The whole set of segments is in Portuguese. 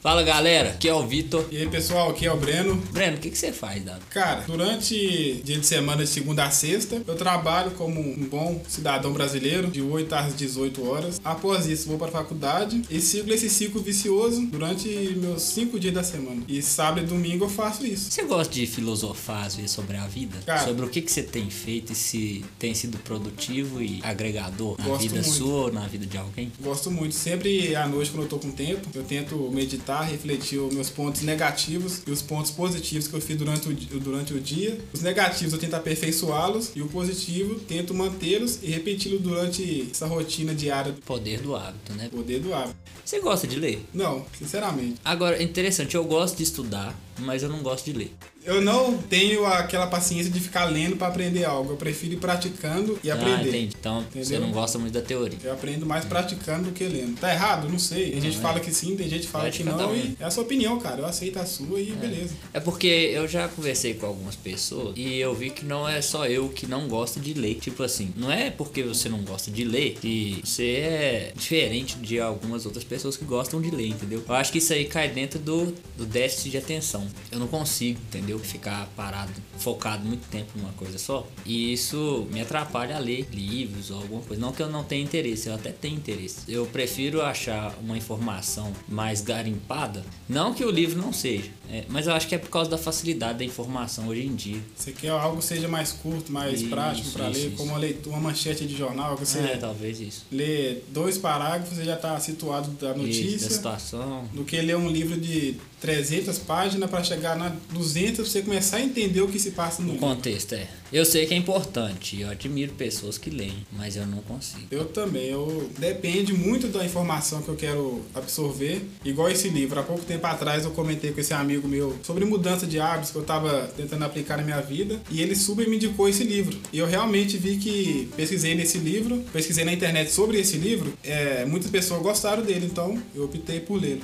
Fala galera, aqui é o Vitor. E aí pessoal, aqui é o Breno. Breno, o que, que você faz, Dado? Cara, durante dia de semana de segunda a sexta, eu trabalho como um bom cidadão brasileiro, de 8 às 18 horas. Após isso, vou para a faculdade e sigo esse ciclo vicioso durante meus 5 dias da semana. E sábado e domingo eu faço isso. Você gosta de filosofar às vezes sobre a vida? Cara, sobre o que, que você tem feito e se tem sido produtivo e agregador na vida muito. sua ou na vida de alguém? Gosto muito. Sempre à noite, quando eu tô com tempo, eu tento meditar, refletir os meus pontos negativos e os pontos positivos que eu fiz durante o, durante o dia. Os negativos eu tento aperfeiçoá-los e o positivo tento mantê-los e repeti-lo durante essa rotina diária Poder do hábito, né? poder do hábito. Você gosta de ler? Não, sinceramente. Agora, é interessante, eu gosto de estudar, mas eu não gosto de ler. Eu não tenho aquela paciência de ficar lendo para aprender algo. Eu prefiro ir praticando e Ah, aprender. entendi. Então você Entendeu? não gosta muito da teoria. Eu aprendo mais praticando do que lendo. Tá errado? Não sei. Tem gente que é. fala que sim, tem gente que fala de que não. E é a sua opinião, cara. Eu aceito a sua e beleza. É porque eu já conversei com algumas pessoas e eu vi que não é só eu que não gosto de ler. Tipo assim, não é porque você não gosta de ler que você é diferente de algumas outras pessoas que gostam de ler, entendeu? Eu acho que isso aí cai dentro do, do déficit de atenção. Eu não consigo, entendeu? Ficar parado, focado muito tempo numa coisa só. E isso me atrapalha a ler livros ou alguma coisa. Não que eu não tenha interesse, eu até tenho interesse. Eu prefiro achar uma informação mais garimpada. Não que o livro não seja, é, mas eu acho que é por causa da facilidade da informação hoje em dia. Você quer algo que seja mais curto, mais Isso, prático para ler, isso. como uma, leitura, uma manchete de jornal, que você É, talvez isso. lê dois parágrafos e já tá situado da Isso, da notícia. situação. do que ler um livro de 300 páginas para chegar na 200 pra você começar a entender o que se passa no O livro. contexto é. Eu sei que é importante, eu admiro pessoas que leem, mas eu não consigo. Eu também, eu depende muito da informação que eu quero absorver. Igual esse livro, há pouco tempo atrás eu comentei com esse amigo meu sobre mudança de hábitos que eu estava tentando aplicar na minha vida e ele super me indicou esse livro. E eu realmente vi que pesquisei nesse livro, pesquisei na internet sobre esse livro, é, muitas pessoas gostaram dele, então eu optei por lê-lo.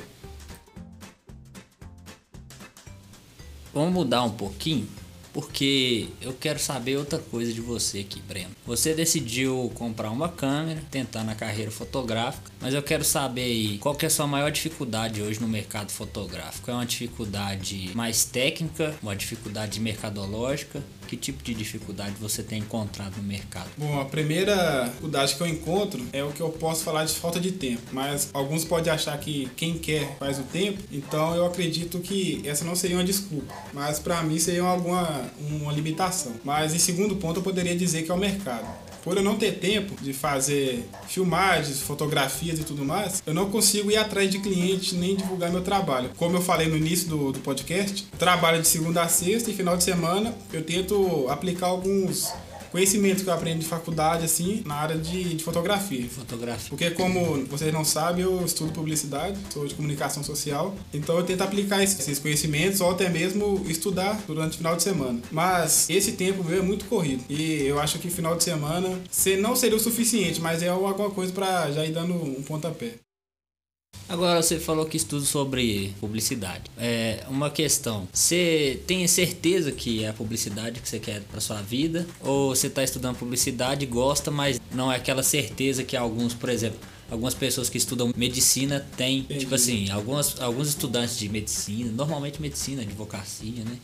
Vamos mudar um pouquinho, porque eu quero saber outra coisa de você aqui, Breno. Você decidiu comprar uma câmera, tentar na carreira fotográfica, mas eu quero saber aí, qual que é a sua maior dificuldade hoje no mercado fotográfico? É uma dificuldade mais técnica, uma dificuldade mercadológica? Que tipo de dificuldade você tem encontrado no mercado? Bom, a primeira dificuldade que eu encontro é o que eu posso falar de falta de tempo, mas alguns podem achar que quem quer faz o tempo, então eu acredito que essa não seria uma desculpa, mas para mim seria alguma uma limitação. Mas em segundo ponto eu poderia dizer que é o mercado. Por eu não ter tempo de fazer filmagens, fotografias e tudo mais, eu não consigo ir atrás de cliente nem divulgar meu trabalho. Como eu falei no início do, do podcast, trabalho de segunda a sexta e final de semana eu tento aplicar alguns conhecimentos que eu aprendo de faculdade, assim, na área de, de fotografia. Fotografia. Porque como vocês não sabem, eu estudo publicidade, sou de comunicação social, então eu tento aplicar esses conhecimentos ou até mesmo estudar durante o final de semana. Mas esse tempo meu é muito corrido e eu acho que final de semana se não seria o suficiente, mas é alguma coisa para já ir dando um pontapé. Agora você falou que estuda sobre publicidade. É uma questão. Você tem certeza que é a publicidade que você quer para sua vida? Ou você está estudando publicidade, gosta, mas não é aquela certeza que alguns, por exemplo, algumas pessoas que estudam medicina têm, Entendi. tipo assim, algumas, alguns estudantes de medicina, normalmente medicina, advocacia, né?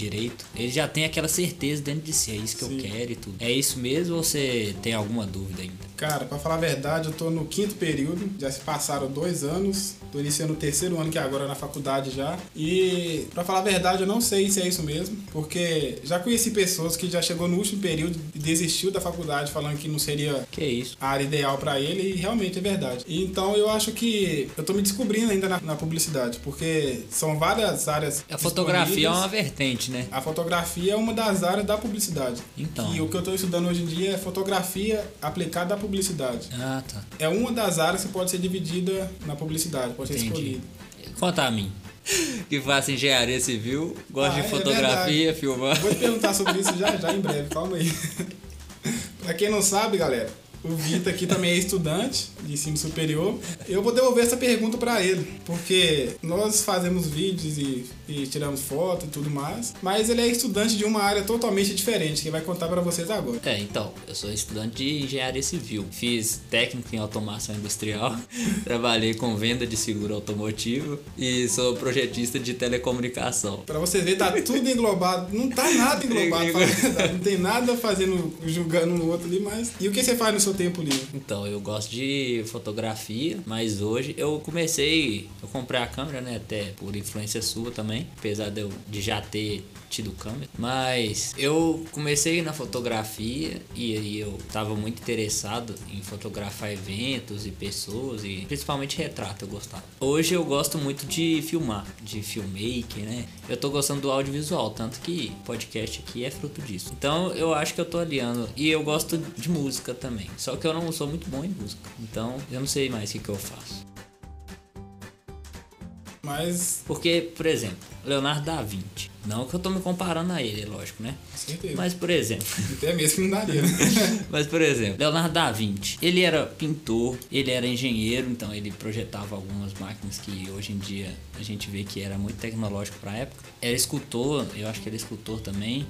Direito, eles já têm aquela certeza dentro de si, é isso que Sim. eu quero e tudo. É isso mesmo ou você tem alguma dúvida ainda? Cara, pra falar a verdade, eu tô no quinto período, já se passaram dois anos, tô iniciando o terceiro ano que é agora na faculdade já. E pra falar a verdade, eu não sei se é isso mesmo, porque já conheci pessoas que já chegou no último período e desistiu da faculdade falando que não seria Que a área ideal pra ele e realmente é verdade. Então eu acho que eu tô me descobrindo ainda na, na publicidade, porque são várias áreas. A fotografia é uma disponíveis. Né? A fotografia é uma das áreas da publicidade. Então. E o que eu estou estudando hoje em dia é fotografia aplicada à publicidade. Ah, tá. É uma das áreas que pode ser dividida na publicidade, pode ser Entendi. escolhida. Conta a mim. Que faço engenharia civil, gosto Ah, de é fotografia, filmar. Vou te perguntar sobre isso já, já em breve, calma aí. pra quem não sabe, galera, o Vitor aqui também é estudante de ensino superior Eu vou devolver essa pergunta para ele, porque nós fazemos vídeos e, e tiramos foto e tudo mais, mas ele é estudante de uma área totalmente diferente, que vai contar para vocês agora. É, então, eu sou estudante de engenharia civil. Fiz técnico em automação industrial, trabalhei com venda de seguro automotivo e sou projetista de telecomunicação. Para vocês verem, tá tudo englobado. Não tá nada englobado. Não tem nada fazendo, julgando um outro ali, mas. E o que você faz no seu tempo livre? Então, eu gosto de fotografia, mas hoje eu comecei. Eu comprei a câmera, né? Até por influência sua também. Apesar de eu de já ter tido câmera. Mas eu comecei na fotografia e aí eu tava muito interessado em fotografar eventos e pessoas e principalmente retrato eu gostava. Hoje eu gosto muito de filmar, de filmmaker, né? Eu tô gostando do audiovisual, tanto que podcast aqui é fruto disso. Então eu acho que eu tô aliando. E eu gosto de música também. Só que eu não sou muito bom em música. Então eu não sei mais o que, que eu faço. Mas. Porque, por exemplo, Leonardo da Vinci. Não que eu tô me comparando a ele, lógico, né? Certeza. Mas, por exemplo. Até mesmo que não daria. Mas, por exemplo, Leonardo da Vinci, ele era pintor, ele era engenheiro, então ele projetava algumas máquinas que hoje em dia a gente vê que era muito tecnológico para a época. Era escultor, eu acho que era escultor também,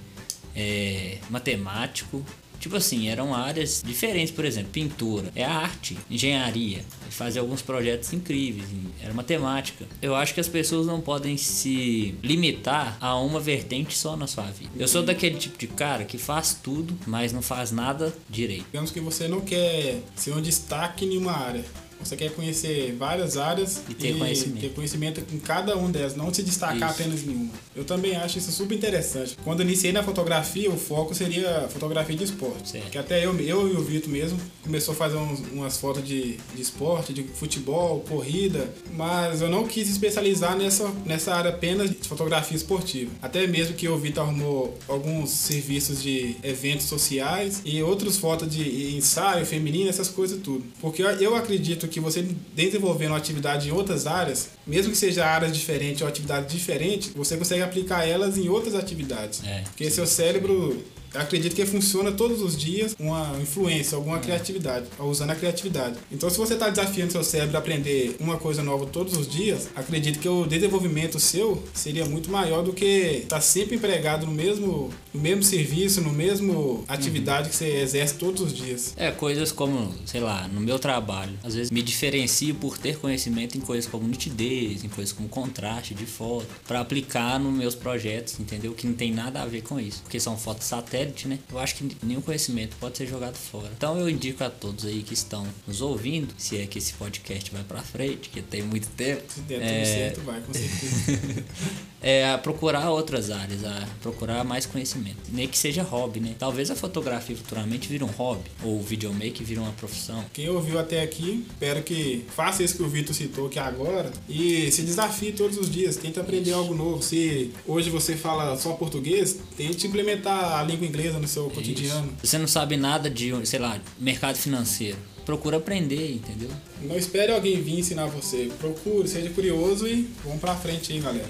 é, matemático. Tipo assim, eram áreas diferentes, por exemplo, pintura, é arte, engenharia, ele fazia alguns projetos incríveis, era matemática. Eu acho que as pessoas não podem se limitar a uma vertente só na sua vida. Eu sou daquele tipo de cara que faz tudo, mas não faz nada direito. Digamos que você não quer ser um destaque em uma área. Você quer conhecer várias áreas E ter conhecimento. ter conhecimento em cada uma delas, não se destacar Isso. apenas em uma. Eu também acho isso super interessante. Quando eu iniciei na fotografia, o foco seria fotografia de esporte. Certo. Que até eu, eu e o Vitor mesmo começou a fazer uns- umas fotos de, de esporte, de futebol, corrida, mas eu não quis especializar nessa, nessa área apenas de fotografia esportiva. Até mesmo que o Vitor arrumou alguns serviços de eventos sociais e outras fotos de ensaio feminino, essas coisas tudo. Porque eu- eu acredito que você desenvolvendo atividade em outras áreas, mesmo que seja áreas diferentes ou atividades diferentes, você consegue aplicar elas em outras atividades. É. Porque seu cérebro acredito que funciona todos os dias uma influência, alguma criatividade, usando a criatividade. Então, se você está desafiando seu cérebro a aprender uma coisa nova todos os dias, acredito que o desenvolvimento seu seria muito maior do que estar sempre empregado no mesmo, no mesmo serviço, no mesmo atividade que você exerce todos os dias. É, coisas como, sei lá, no meu trabalho. Às vezes me diferencio por ter conhecimento em coisas como nitidez, em coisas como contraste de foto, para aplicar nos meus projetos, entendeu? Que não tem nada a ver com isso, porque são fotos satélite, né? Eu acho que nenhum conhecimento pode ser jogado fora. Então eu indico a todos aí que estão nos ouvindo, se é que esse podcast vai para frente, que tem muito tempo, Se der tudo É. certo, vai, com certeza. é a procurar outras áreas, a procurar mais conhecimento. Nem que seja hobby, né? Talvez a fotografia futuramente vire um hobby, ou o videomaker vire uma profissão. Quem ouviu até aqui, espero que faça isso que o Vitor citou aqui agora e se desafie todos os dias, tente aprender algo novo. Se hoje você fala só português, tente implementar a língua inglesa no seu cotidiano. Se você não sabe nada de, sei lá, mercado financeiro, procura aprender, entendeu? Não espere alguém vir ensinar você. Procure, seja curioso e vamos pra frente aí, galera.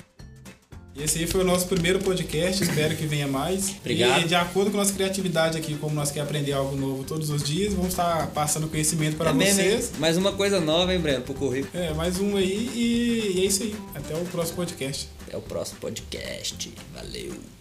E Esse aí foi o nosso primeiro podcast, espero que venha mais. Obrigado. E de acordo com a nossa criatividade aqui, como nós queremos aprender algo novo todos os dias, vamos estar passando conhecimento para É mesmo, hein? vocês. Mais uma coisa nova, hein, Breno, pro currículo. É, mais um aí e, e é isso aí. Até o próximo podcast. Até o próximo podcast. Valeu!